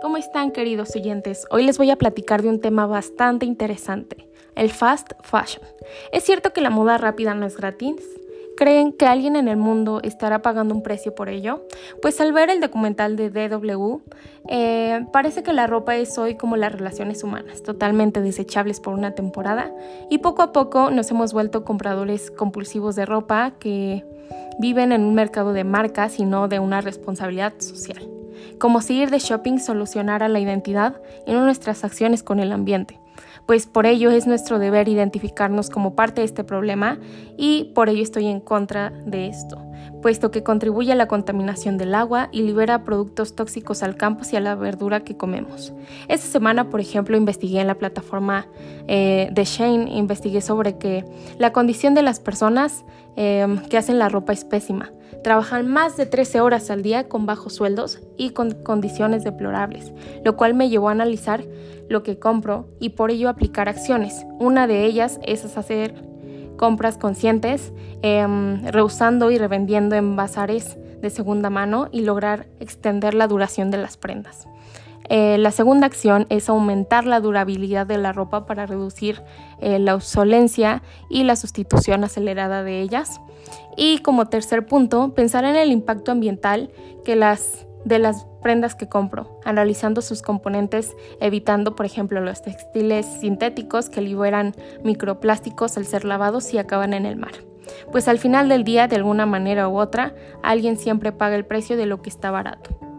¿cómo están queridos oyentes? Hoy les voy a platicar de un tema bastante interesante, el fast fashion. ¿Es cierto que la moda rápida no es gratis? ¿Creen que alguien en el mundo estará pagando un precio por ello? Pues al ver el documental de DW, eh, parece que la ropa es hoy como las relaciones humanas, totalmente desechables por una temporada y poco a poco nos hemos vuelto compradores compulsivos de ropa que viven en un mercado de marcas y no de una responsabilidad social. Como si ir de shopping solucionara la identidad y no nuestras acciones con el ambiente pues por ello es nuestro deber identificarnos como parte de este problema y por ello estoy en contra de esto, puesto que contribuye a la contaminación del agua y libera productos tóxicos al campo y a la verdura que comemos. Esta semana, por ejemplo, investigué en la plataforma eh, de Shane, investigué sobre que la condición de las personas em, que hacen la ropa es pésima. Trabajan más de 13 horas al día con bajos sueldos y con condiciones deplorables, lo cual me llevó a analizar lo que compro y por ello aplicar acciones. Una de ellas es hacer compras conscientes, em, rehusando y revendiendo en bazares de segunda mano y lograr extender la duración de las prendas. Eh, la segunda acción es aumentar la durabilidad de la ropa para reducir eh, la obsolencia y la sustitución acelerada de ellas. Y como tercer punto, pensar en el impacto ambiental que las de las prendas que compro, analizando sus componentes, evitando, por ejemplo, los textiles sintéticos que liberan microplásticos al ser lavados y acaban en el mar. Pues al final del día, de alguna manera u otra, alguien siempre paga el precio de lo que está barato.